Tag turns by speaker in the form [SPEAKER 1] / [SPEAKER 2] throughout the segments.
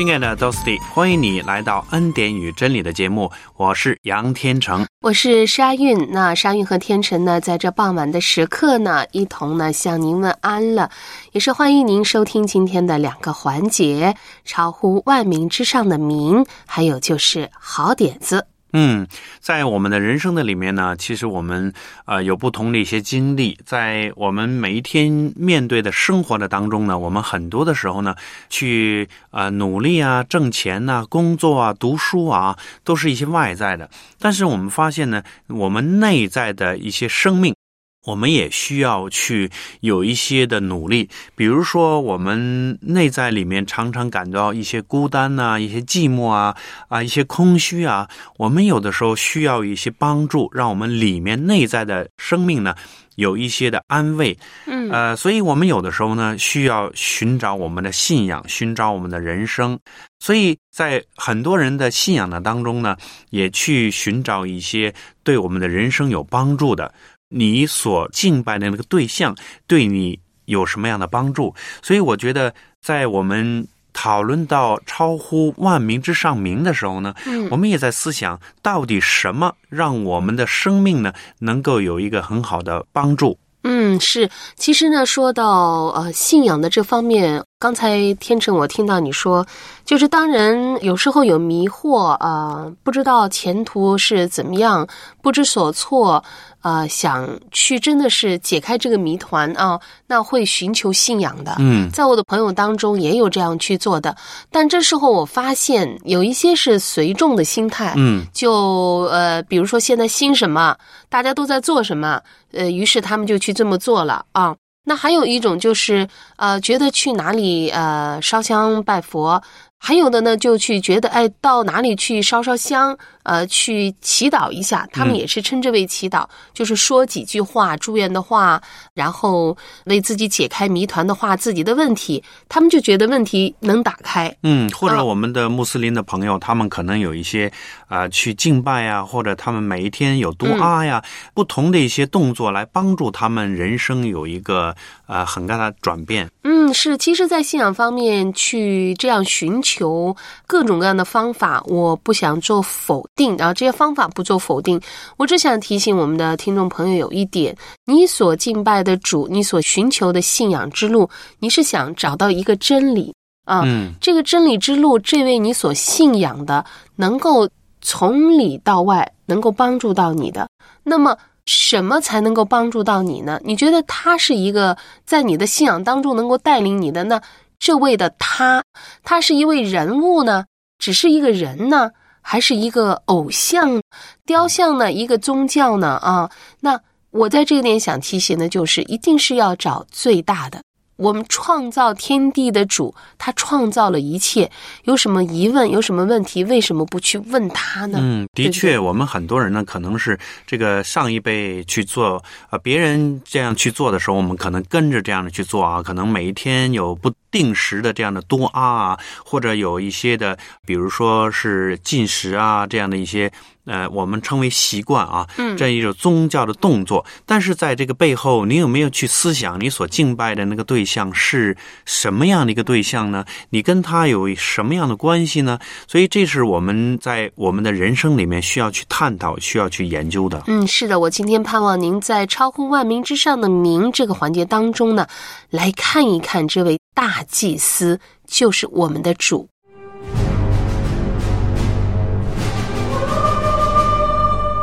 [SPEAKER 1] 亲爱的 dos 欢迎你来到恩典与真理的节目，我是杨天成，
[SPEAKER 2] 我是沙韵。那沙韵和天成呢，在这傍晚的时刻呢，一同呢向您问安了，也是欢迎您收听今天的两个环节：超乎万民之上的名，还有就是好点子。
[SPEAKER 1] 嗯，在我们的人生的里面呢，其实我们呃有不同的一些经历，在我们每一天面对的生活的当中呢，我们很多的时候呢，去呃努力啊、挣钱呐、工作啊、读书啊，都是一些外在的。但是我们发现呢，我们内在的一些生命。我们也需要去有一些的努力，比如说我们内在里面常常感到一些孤单呐，一些寂寞啊，啊，一些空虚啊。我们有的时候需要一些帮助，让我们里面内在的生命呢有一些的安慰。
[SPEAKER 2] 嗯，
[SPEAKER 1] 呃，所以我们有的时候呢需要寻找我们的信仰，寻找我们的人生。所以在很多人的信仰的当中呢，也去寻找一些对我们的人生有帮助的。你所敬拜的那个对象对你有什么样的帮助？所以我觉得，在我们讨论到超乎万民之上名的时候呢，
[SPEAKER 2] 嗯，
[SPEAKER 1] 我们也在思想，到底什么让我们的生命呢能够有一个很好的帮助？
[SPEAKER 2] 嗯，是。其实呢，说到呃信仰的这方面，刚才天成我听到你说，就是当人有时候有迷惑啊，不知道前途是怎么样，不知所措。呃，想去真的是解开这个谜团啊，那会寻求信仰的。
[SPEAKER 1] 嗯，
[SPEAKER 2] 在我的朋友当中也有这样去做的，但这时候我发现有一些是随众的心态。
[SPEAKER 1] 嗯，
[SPEAKER 2] 就呃，比如说现在兴什么，大家都在做什么，呃，于是他们就去这么做了啊。那还有一种就是呃，觉得去哪里呃烧香拜佛。还有的呢，就去觉得，哎，到哪里去烧烧香，呃，去祈祷一下，他们也是称之为祈祷，就是说几句话、祝愿的话，然后为自己解开谜团的话，自己的问题，他们就觉得问题能打开。
[SPEAKER 1] 嗯，或者我们的穆斯林的朋友，他们可能有一些啊，去敬拜啊，或者他们每一天有多阿呀，不同的一些动作来帮助他们人生有一个呃很大的转变。
[SPEAKER 2] 嗯，是，其实，在信仰方面去这样寻求。求各种各样的方法，我不想做否定，然后这些方法不做否定，我只想提醒我们的听众朋友有一点：你所敬拜的主，你所寻求的信仰之路，你是想找到一个真理啊。
[SPEAKER 1] 嗯，
[SPEAKER 2] 这个真理之路，这位你所信仰的，能够从里到外能够帮助到你的。那么，什么才能够帮助到你呢？你觉得他是一个在你的信仰当中能够带领你的呢？这位的他，他是一位人物呢，只是一个人呢，还是一个偶像雕像呢？一个宗教呢？啊，那我在这一点想提醒的就是，一定是要找最大的。我们创造天地的主，他创造了一切。有什么疑问？有什么问题？为什么不去问他呢？
[SPEAKER 1] 嗯，的确，我们很多人呢，可能是这个上一辈去做啊，别人这样去做的时候，我们可能跟着这样的去做啊。可能每一天有不定时的这样的多啊啊，或者有一些的，比如说是进食啊这样的一些。呃，我们称为习惯啊，这一种宗教的动作。但是在这个背后，你有没有去思想，你所敬拜的那个对象是什么样的一个对象呢？你跟他有什么样的关系呢？所以，这是我们在我们的人生里面需要去探讨、需要去研究的。
[SPEAKER 2] 嗯，是的，我今天盼望您在超乎万民之上的名这个环节当中呢，来看一看这位大祭司，就是我们的主。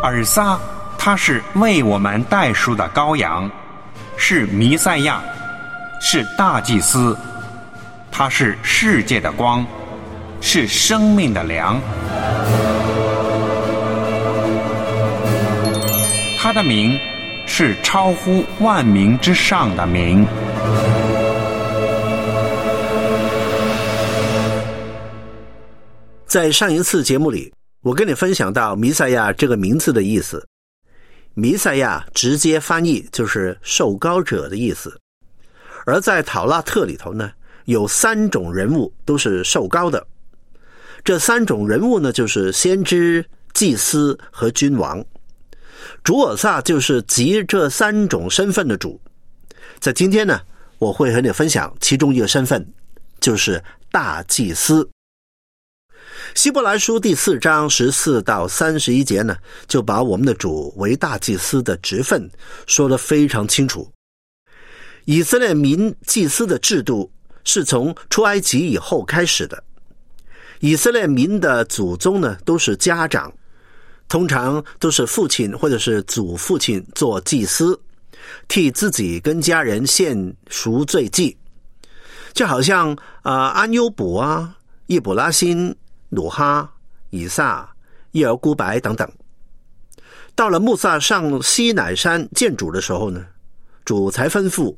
[SPEAKER 3] 尔撒，他是为我们代赎的羔羊，是弥赛亚，是大祭司，他是世界的光，是生命的粮。他的名是超乎万民之上的名。
[SPEAKER 4] 在上一次节目里，我跟你分享到弥赛亚这个名字的意思。弥赛亚直接翻译就是受膏者的意思，而在《讨拉特》里头呢，有三种人物都是受膏的。这三种人物呢，就是先知、祭司和君王。主尔萨就是集这三种身份的主。在今天呢，我会和你分享其中一个身份，就是大祭司。希伯来书第四章十四到三十一节呢，就把我们的主为大祭司的职分说得非常清楚。以色列民祭司的制度是从出埃及以后开始的。以色列民的祖宗呢，都是家长，通常都是父亲或者是祖父亲做祭司，替自己跟家人献赎罪祭，就好像啊安优卜啊、易卜拉欣。努哈、以撒、耶尔孤白等等，到了穆萨上西乃山见主的时候呢，主才吩咐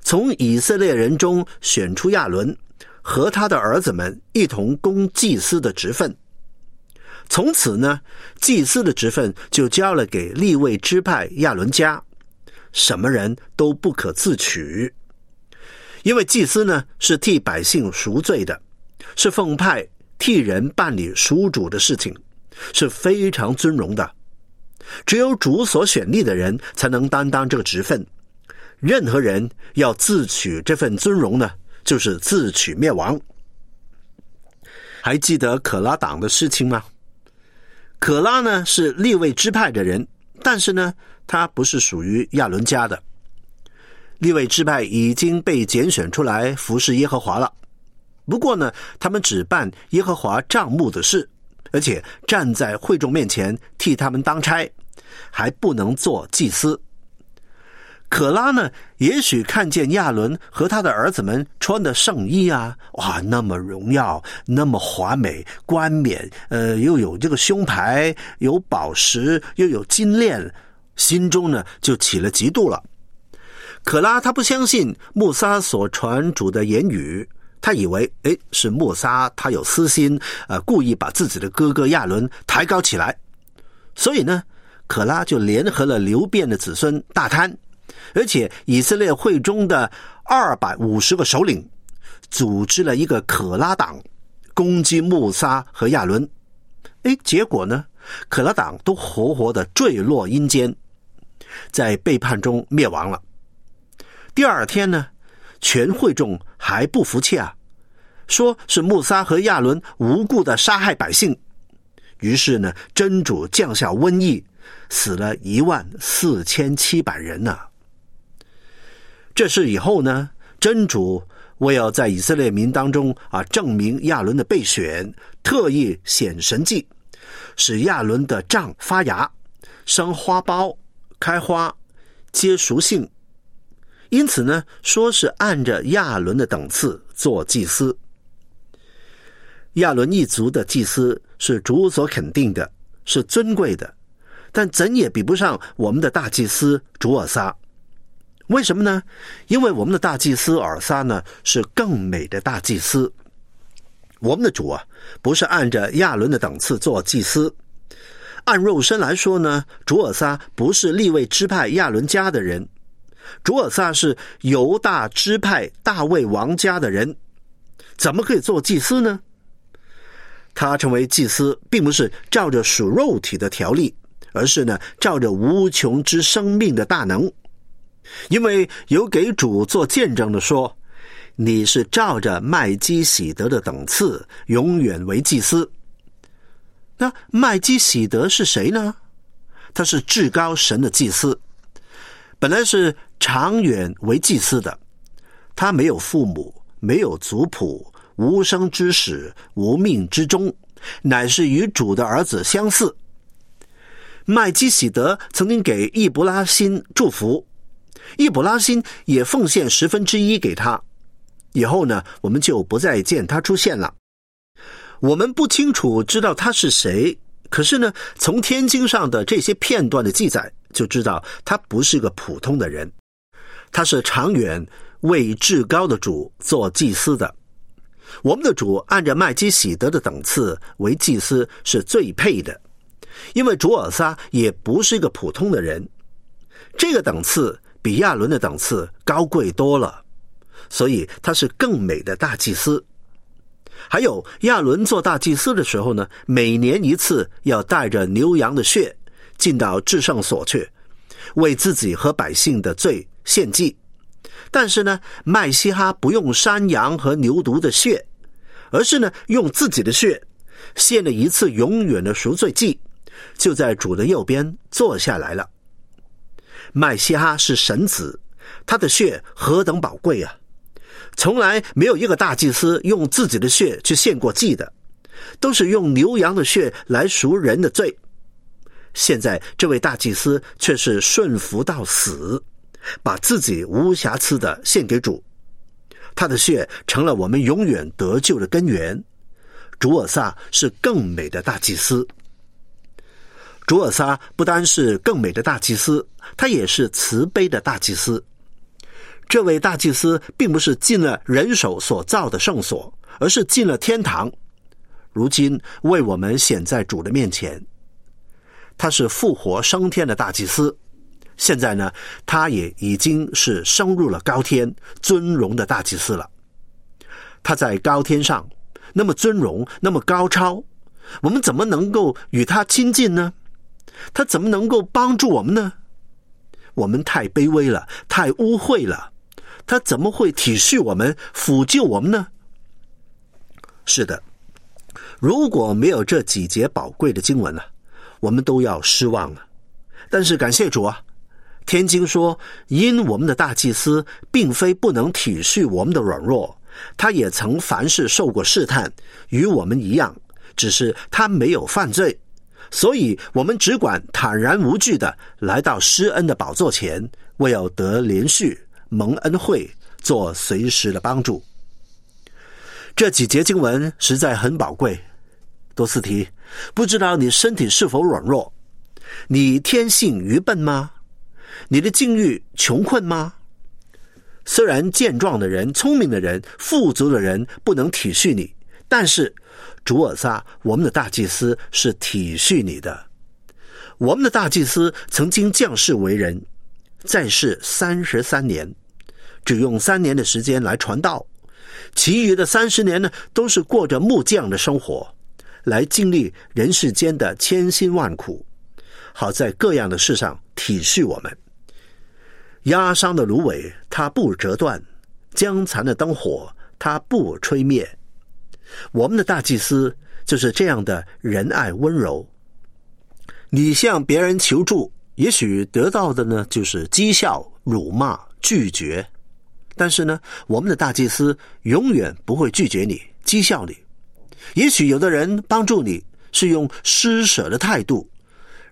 [SPEAKER 4] 从以色列人中选出亚伦和他的儿子们一同供祭司的职分。从此呢，祭司的职分就交了给立位支派亚伦家，什么人都不可自取，因为祭司呢是替百姓赎罪的，是奉派。替人办理属主的事情是非常尊荣的，只有主所选立的人才能担当这个职分。任何人要自取这份尊荣呢，就是自取灭亡。还记得可拉党的事情吗？可拉呢是立位支派的人，但是呢，他不是属于亚伦家的。立位支派已经被拣选出来服侍耶和华了。不过呢，他们只办耶和华账目的事，而且站在会众面前替他们当差，还不能做祭司。可拉呢，也许看见亚伦和他的儿子们穿的圣衣啊，哇，那么荣耀，那么华美，冠冕，呃，又有这个胸牌，有宝石，又有金链，心中呢就起了嫉妒了。可拉他不相信穆萨所传主的言语。他以为，哎，是莫沙他有私心，呃，故意把自己的哥哥亚伦抬高起来，所以呢，可拉就联合了流变的子孙大贪，而且以色列会中的二百五十个首领，组织了一个可拉党，攻击穆沙和亚伦，哎，结果呢，可拉党都活活的坠落阴间，在背叛中灭亡了。第二天呢？全会众还不服气啊，说是穆萨和亚伦无故的杀害百姓，于是呢，真主降下瘟疫，死了一万四千七百人呢。这事以后呢，真主为要在以色列民当中啊证明亚伦的备选，特意显神迹，使亚伦的杖发芽、生花苞、开花、结熟性。因此呢，说是按着亚伦的等次做祭司。亚伦一族的祭司是主所肯定的，是尊贵的，但怎也比不上我们的大祭司主尔撒。为什么呢？因为我们的大祭司尔撒呢是更美的大祭司。我们的主啊，不是按着亚伦的等次做祭司。按肉身来说呢，主尔撒不是立位支派亚伦家的人。主尔萨是犹大支派大卫王家的人，怎么可以做祭司呢？他成为祭司，并不是照着属肉体的条例，而是呢照着无穷之生命的大能。因为有给主做见证的说，你是照着麦基喜德的等次，永远为祭司。那麦基喜德是谁呢？他是至高神的祭司。本来是长远为祭司的，他没有父母，没有族谱，无生之始，无命之终，乃是与主的儿子相似。麦基喜德曾经给易卜拉欣祝福，易卜拉欣也奉献十分之一给他。以后呢，我们就不再见他出现了。我们不清楚知道他是谁，可是呢，从天经上的这些片段的记载。就知道他不是个普通的人，他是长远为至高的主做祭司的。我们的主按照麦基喜德的等次为祭司是最配的，因为主尔撒也不是一个普通的人，这个等次比亚伦的等次高贵多了，所以他是更美的大祭司。还有亚伦做大祭司的时候呢，每年一次要带着牛羊的血进到至圣所去，为自己和百姓的罪献祭。但是呢，麦西哈不用山羊和牛犊的血，而是呢用自己的血献了一次永远的赎罪祭，就在主的右边坐下来了。麦西哈是神子，他的血何等宝贵啊！从来没有一个大祭司用自己的血去献过祭的，都是用牛羊的血来赎人的罪。现在这位大祭司却是顺服到死，把自己无瑕疵的献给主，他的血成了我们永远得救的根源。主尔萨是更美的大祭司。主尔萨不单是更美的大祭司，他也是慈悲的大祭司。这位大祭司并不是进了人手所造的圣所，而是进了天堂。如今为我们显在主的面前，他是复活升天的大祭司。现在呢，他也已经是升入了高天尊荣的大祭司了。他在高天上，那么尊荣，那么高超，我们怎么能够与他亲近呢？他怎么能够帮助我们呢？我们太卑微了，太污秽了。他怎么会体恤我们、抚救我们呢？是的，如果没有这几节宝贵的经文呢，我们都要失望了。但是感谢主啊，天经说，因我们的大祭司并非不能体恤我们的软弱，他也曾凡事受过试探，与我们一样，只是他没有犯罪，所以我们只管坦然无惧的来到施恩的宝座前，为要得连续。蒙恩惠，做随时的帮助。这几节经文实在很宝贵。多斯提，不知道你身体是否软弱？你天性愚笨吗？你的境遇穷困吗？虽然健壮的人、聪明的人、富足的人不能体恤你，但是主尔撒，我们的大祭司是体恤你的。我们的大祭司曾经降世为人。在世三十三年，只用三年的时间来传道，其余的三十年呢，都是过着木匠的生活，来经历人世间的千辛万苦，好在各样的事上体恤我们。压伤的芦苇，它不折断；将残的灯火，它不吹灭。我们的大祭司就是这样的仁爱温柔。你向别人求助。也许得到的呢，就是讥笑、辱骂、拒绝。但是呢，我们的大祭司永远不会拒绝你、讥笑你。也许有的人帮助你是用施舍的态度，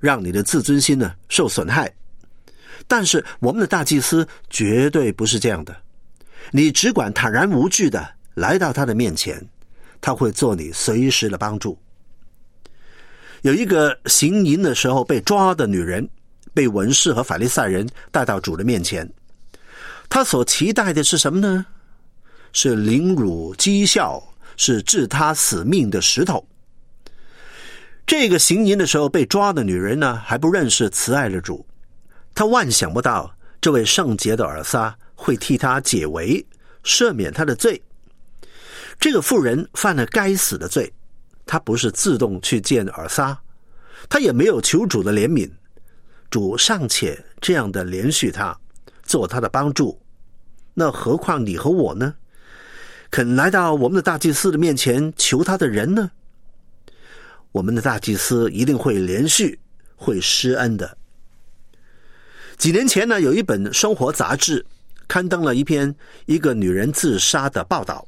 [SPEAKER 4] 让你的自尊心呢受损害。但是我们的大祭司绝对不是这样的。你只管坦然无惧的来到他的面前，他会做你随时的帮助。有一个行淫的时候被抓的女人。被文士和法利赛人带到主的面前，他所期待的是什么呢？是凌辱讥笑，是置他死命的石头。这个行淫的时候被抓的女人呢，还不认识慈爱的主，她万想不到这位圣洁的尔撒会替她解围，赦免她的罪。这个妇人犯了该死的罪，她不是自动去见尔撒，她也没有求主的怜悯。主尚且这样的连续他，做他的帮助，那何况你和我呢？肯来到我们的大祭司的面前求他的人呢？我们的大祭司一定会连续会施恩的。几年前呢，有一本生活杂志刊登了一篇一个女人自杀的报道。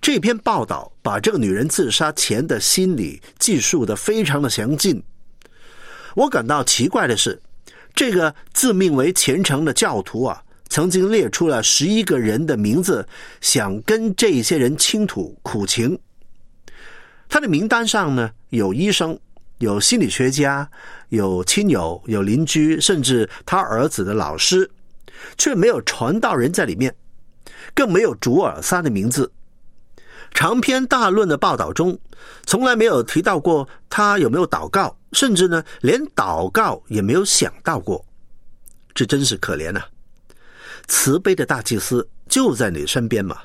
[SPEAKER 4] 这篇报道把这个女人自杀前的心理记述的非常的详尽。我感到奇怪的是，这个自命为虔诚的教徒啊，曾经列出了十一个人的名字，想跟这些人倾吐苦情。他的名单上呢，有医生，有心理学家，有亲友，有邻居，甚至他儿子的老师，却没有传道人在里面，更没有主尔撒的名字。长篇大论的报道中，从来没有提到过他有没有祷告，甚至呢，连祷告也没有想到过。这真是可怜呐！慈悲的大祭司就在你身边嘛，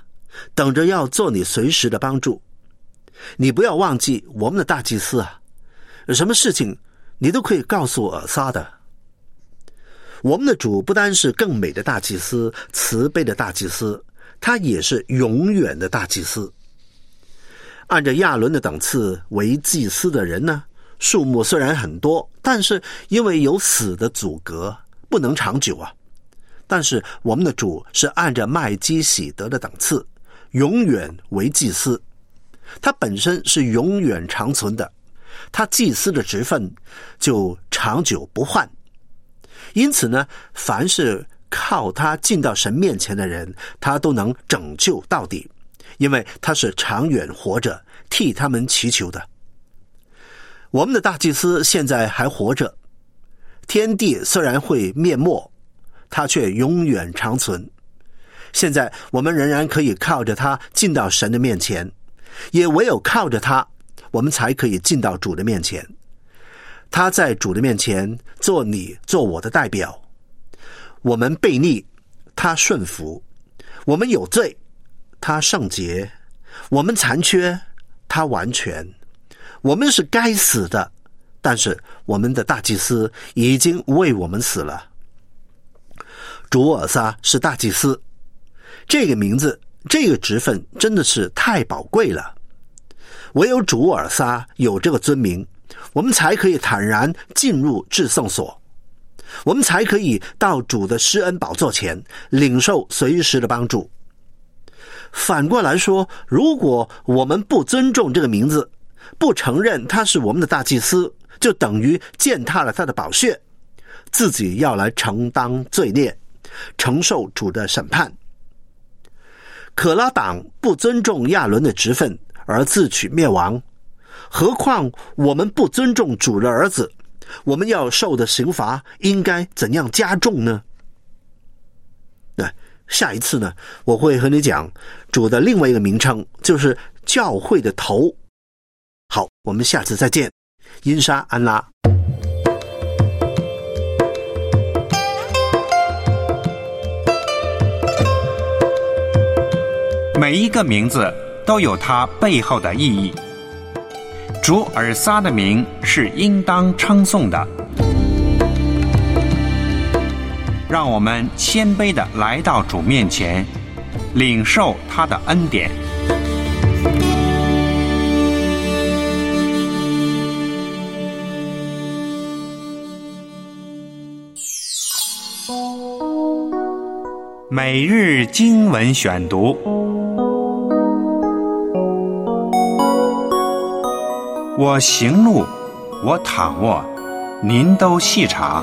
[SPEAKER 4] 等着要做你随时的帮助。你不要忘记我们的大祭司啊！有什么事情你都可以告诉尔撒的。我们的主不单是更美的大祭司、慈悲的大祭司，他也是永远的大祭司。按照亚伦的等次为祭司的人呢，数目虽然很多，但是因为有死的阻隔，不能长久啊。但是我们的主是按着麦基喜德的等次，永远为祭司，他本身是永远长存的，他祭司的职分就长久不换。因此呢，凡是靠他进到神面前的人，他都能拯救到底。因为他是长远活着，替他们祈求的。我们的大祭司现在还活着，天地虽然会灭没，他却永远长存。现在我们仍然可以靠着他进到神的面前，也唯有靠着他，我们才可以进到主的面前。他在主的面前做你做我的代表，我们悖逆，他顺服；我们有罪。他圣洁，我们残缺，他完全。我们是该死的，但是我们的大祭司已经为我们死了。主尔撒是大祭司，这个名字，这个职分真的是太宝贵了。唯有主尔撒有这个尊名，我们才可以坦然进入至圣所，我们才可以到主的施恩宝座前领受随时的帮助。反过来说，如果我们不尊重这个名字，不承认他是我们的大祭司，就等于践踏了他的宝血，自己要来承担罪孽，承受主的审判。可拉党不尊重亚伦的职分而自取灭亡，何况我们不尊重主的儿子，我们要受的刑罚应该怎样加重呢？对。下一次呢，我会和你讲主的另外一个名称，就是教会的头。好，我们下次再见，因沙安拉。
[SPEAKER 3] 每一个名字都有它背后的意义。主尔撒的名是应当称颂的。让我们谦卑的来到主面前，领受他的恩典。每日经文选读，我行路，我躺卧，您都细查。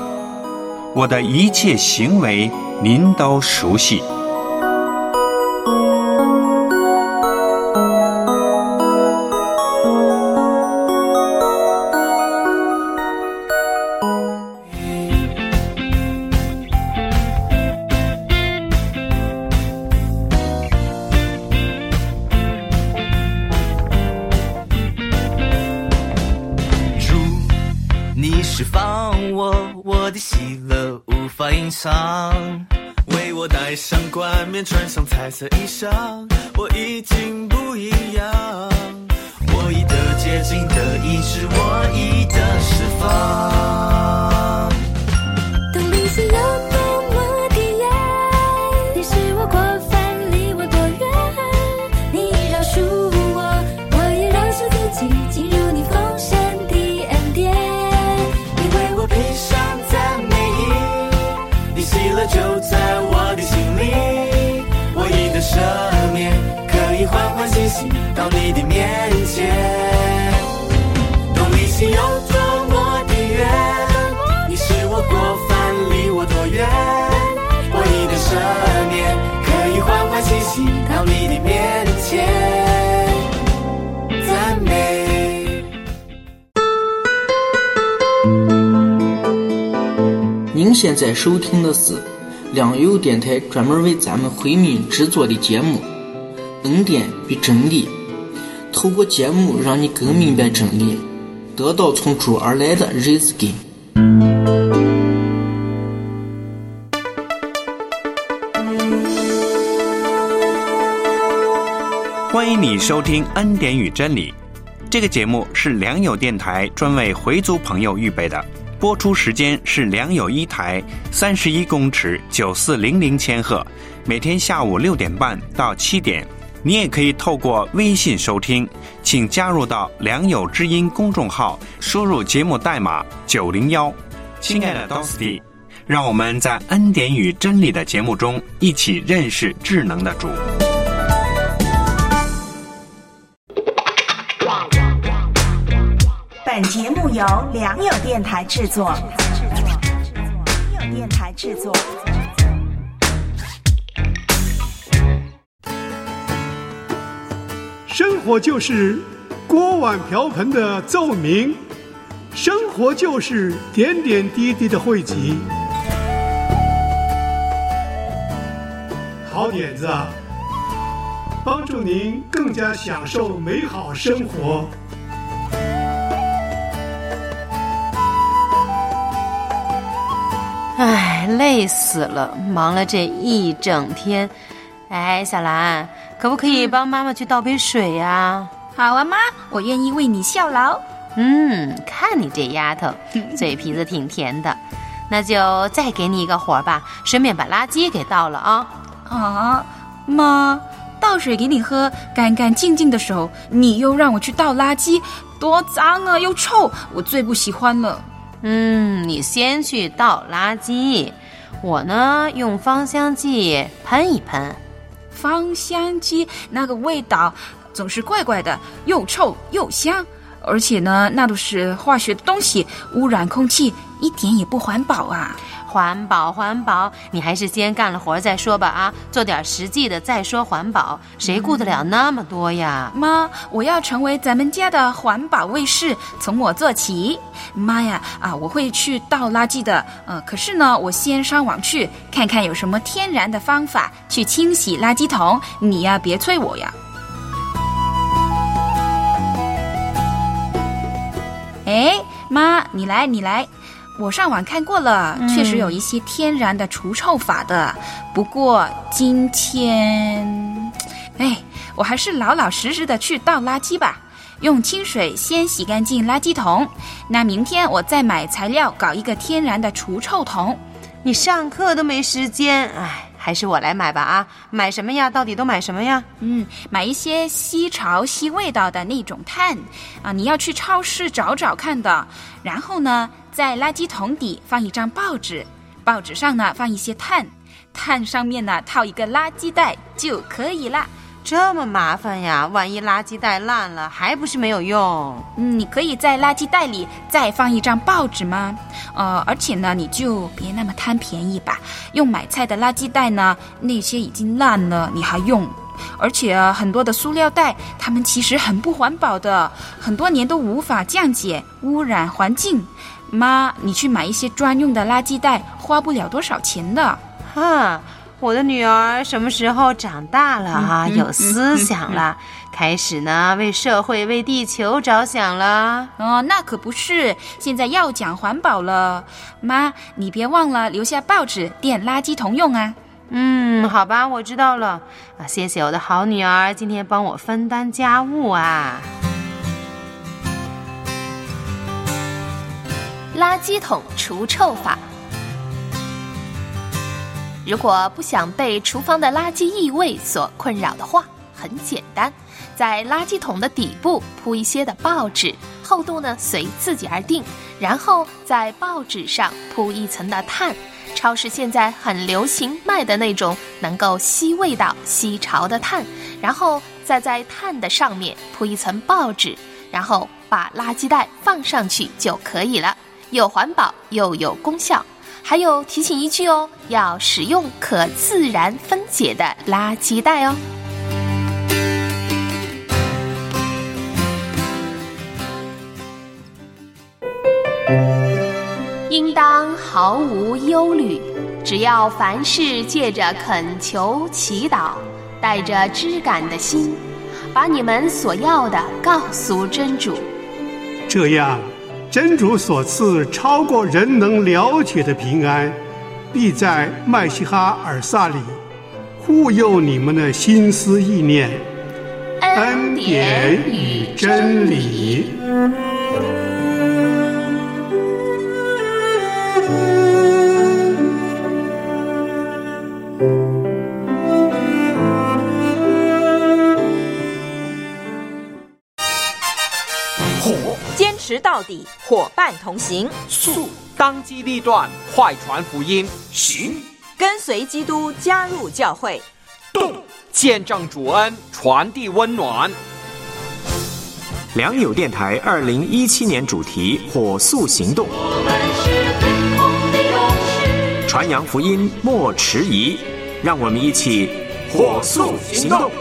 [SPEAKER 3] 我的一切行为，您都熟悉。
[SPEAKER 5] 色衣裳，
[SPEAKER 6] 现在收听的是良友电台专门为咱们回民制作的节目《恩典与真理》，透过节目让你更明白真理，得到从主而来的日子根。
[SPEAKER 1] 欢迎你收听《恩典与真理》这个节目，是良友电台专为回族朋友预备的。播出时间是良友一台三十一公尺九四零零千赫，每天下午六点半到七点。你也可以透过微信收听，请加入到良友之音公众号，输入节目代码九零幺。亲爱的 Dosty，让我们在恩典与真理的节目中一起认识智能的主。
[SPEAKER 7] 本节目由良友电台制作。良友电台制作。
[SPEAKER 8] 生活就是锅碗瓢盆的奏鸣，生活就是点点滴滴的汇集。好点子啊，帮助您更加享受美好生活。
[SPEAKER 9] 累死了，忙了这一整天。哎，小兰，可不可以帮妈妈去倒杯水呀、
[SPEAKER 10] 好啊，妈，我愿意为你效劳。
[SPEAKER 9] 嗯，看你这丫头，嘴皮子挺甜的。那就再给你一个活儿吧，顺便把垃圾给倒了啊。
[SPEAKER 10] 啊，妈，倒水给你喝，干干净净的手，你又让我去倒垃圾，多脏啊，又臭，我最不喜欢了。
[SPEAKER 9] 嗯，你先去倒垃圾，我呢用芳香剂喷一喷。
[SPEAKER 10] 芳香剂那个味道总是怪怪的，又臭又香，而且呢，那都是化学的东西，污染空气，一点也不环保啊！
[SPEAKER 9] 环保，环保，你还是先干了活再说吧啊！做点实际的再说环保，谁顾得了那么多呀？
[SPEAKER 10] 妈，我要成为咱们家的环保卫士，从我做起。妈呀，啊，我会去倒垃圾的。呃，可是呢，我先上网去看看有什么天然的方法去清洗垃圾桶。你呀，别催我呀。哎，妈，你来，你来。我上网看过了，确实有一些天然的除臭法的。不过今天，哎，我还是老老实实的去倒垃圾吧。用清水先洗干净垃圾桶，那明天我再买材料搞一个天然的除臭桶。
[SPEAKER 9] 你上课都没时间，哎，还是我来买吧啊！买什么呀？到底都买什么呀？
[SPEAKER 10] 嗯，买一些吸潮、吸味道的那种炭啊，你要去超市找找看的。然后呢，在垃圾桶底放一张报纸，报纸上呢放一些炭，炭上面呢套一个垃圾袋就可以啦。
[SPEAKER 9] 这么麻烦呀？万一垃圾袋烂了，还不是没有用？
[SPEAKER 10] 嗯，你可以在垃圾袋里再放一张报纸吗？呃，而且呢，你就别那么贪便宜吧。用买菜的垃圾袋呢，那些已经烂了，你还用？而且啊，很多的塑料袋，它们其实很不环保的，很多年都无法降解，污染环境。妈，你去买一些专用的垃圾袋，花不了多少钱的。
[SPEAKER 9] 哈。我的女儿什么时候长大了啊？有思想了，开始呢为社会、为地球着想了。
[SPEAKER 10] 哦，那可不是，现在要讲环保了。妈，你别忘了留下报纸垫垃圾桶用啊。
[SPEAKER 9] 嗯，好吧，我知道了。啊，谢谢我的好女儿，今天帮我分担家务啊。
[SPEAKER 2] 垃圾桶除臭法。如果不想被厨房的垃圾异味所困扰的话，很简单，在垃圾桶的底部铺一些的报纸，厚度呢随自己而定，然后在报纸上铺一层的炭。超市现在很流行卖的那种能够吸味道、吸潮的炭，然后再在炭的上面铺一层报纸，然后把垃圾袋放上去就可以了，又环保又有功效。还有提醒一句哦，要使用可自然分解的垃圾袋哦。应当
[SPEAKER 11] 毫无忧虑。只要凡事借着恳求、祈祷，带着知感的心，把你们所要的告诉真主。
[SPEAKER 8] 这样，真主所赐超过人能了解的平安，必在麦西哈尔萨里护佑你们的心思意念。恩典与真理。
[SPEAKER 12] 坚持到底，伙伴同行；
[SPEAKER 13] 速，当机立断，快传福音；
[SPEAKER 12] 行，跟随基督，加入教会；
[SPEAKER 13] 动，见证主恩，传递温暖。
[SPEAKER 14] 良友电台二零一七年主题：火速行动，传扬福音莫迟疑，让我们一起火速行动。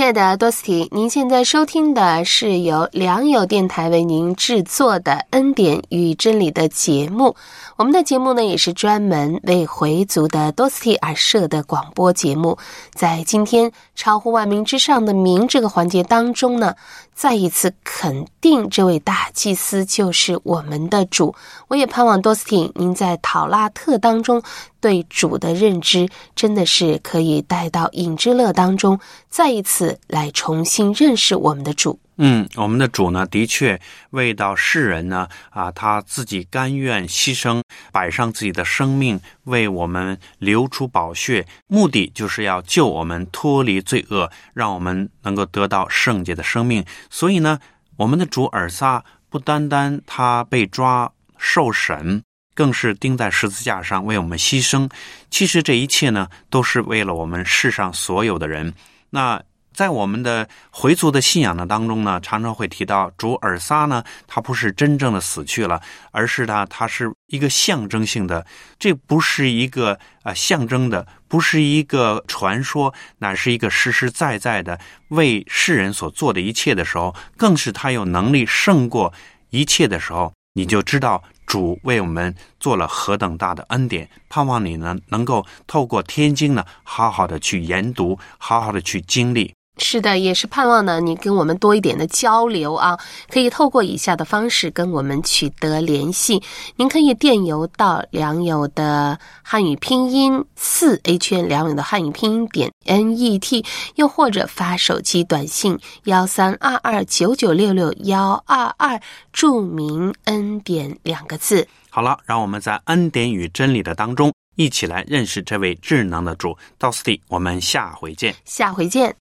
[SPEAKER 2] 亲爱的多斯提，您现在收听的是由良友电台为您制作的《恩典与真理》的节目。我们的节目呢，也是专门为回族的多斯蒂而设的广播节目。在今天超乎万民之上的名这个环节当中呢，再一次肯定这位大祭司就是我们的主。我也盼望多斯蒂您在讨拉特当中对主的认知，真的是可以带到影之乐当中，再一次来重新认识我们的主。
[SPEAKER 1] 嗯，我们的主呢，的确为到世人呢，啊，他自己甘愿牺牲，摆上自己的生命，为我们流出宝血，目的就是要救我们脱离罪恶，让我们能够得到圣洁的生命。所以呢，我们的主尔撒不单单他被抓受审，更是钉在十字架上为我们牺牲。其实这一切呢，都是为了我们世上所有的人。那。在我们的回族的信仰的当中呢，常常会提到主尔撒呢，他不是真正的死去了，而是呢，他是一个象征性的，这不是一个啊象征的，不是一个传说，乃是一个实实在在的为世人所做的一切的时候，更是他有能力胜过一切的时候，你就知道主为我们做了何等大的恩典。盼望你呢，能够透过天经呢，好好的去研读，好好的去经历。
[SPEAKER 2] 是的，也是盼望呢，你跟我们多一点的交流啊，可以透过以下的方式跟我们取得联系。您可以电邮到良友的汉语拼音四 a 圈良友的汉语拼音点 n e t，又或者发手机短信幺三二二九九六六幺二二，注明恩典两个字。
[SPEAKER 1] 好了，让我们在恩典与真理的当中一起来认识这位智能的主。到此地，我们下回见。
[SPEAKER 2] 下回见。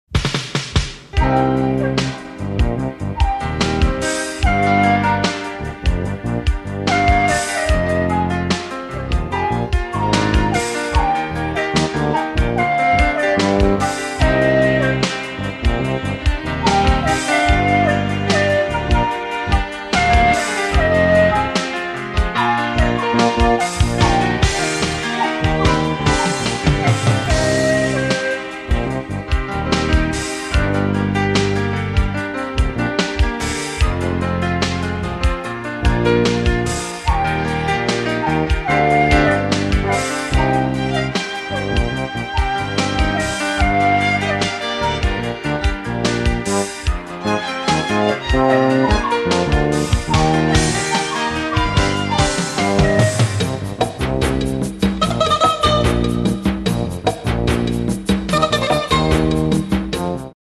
[SPEAKER 2] Thank you.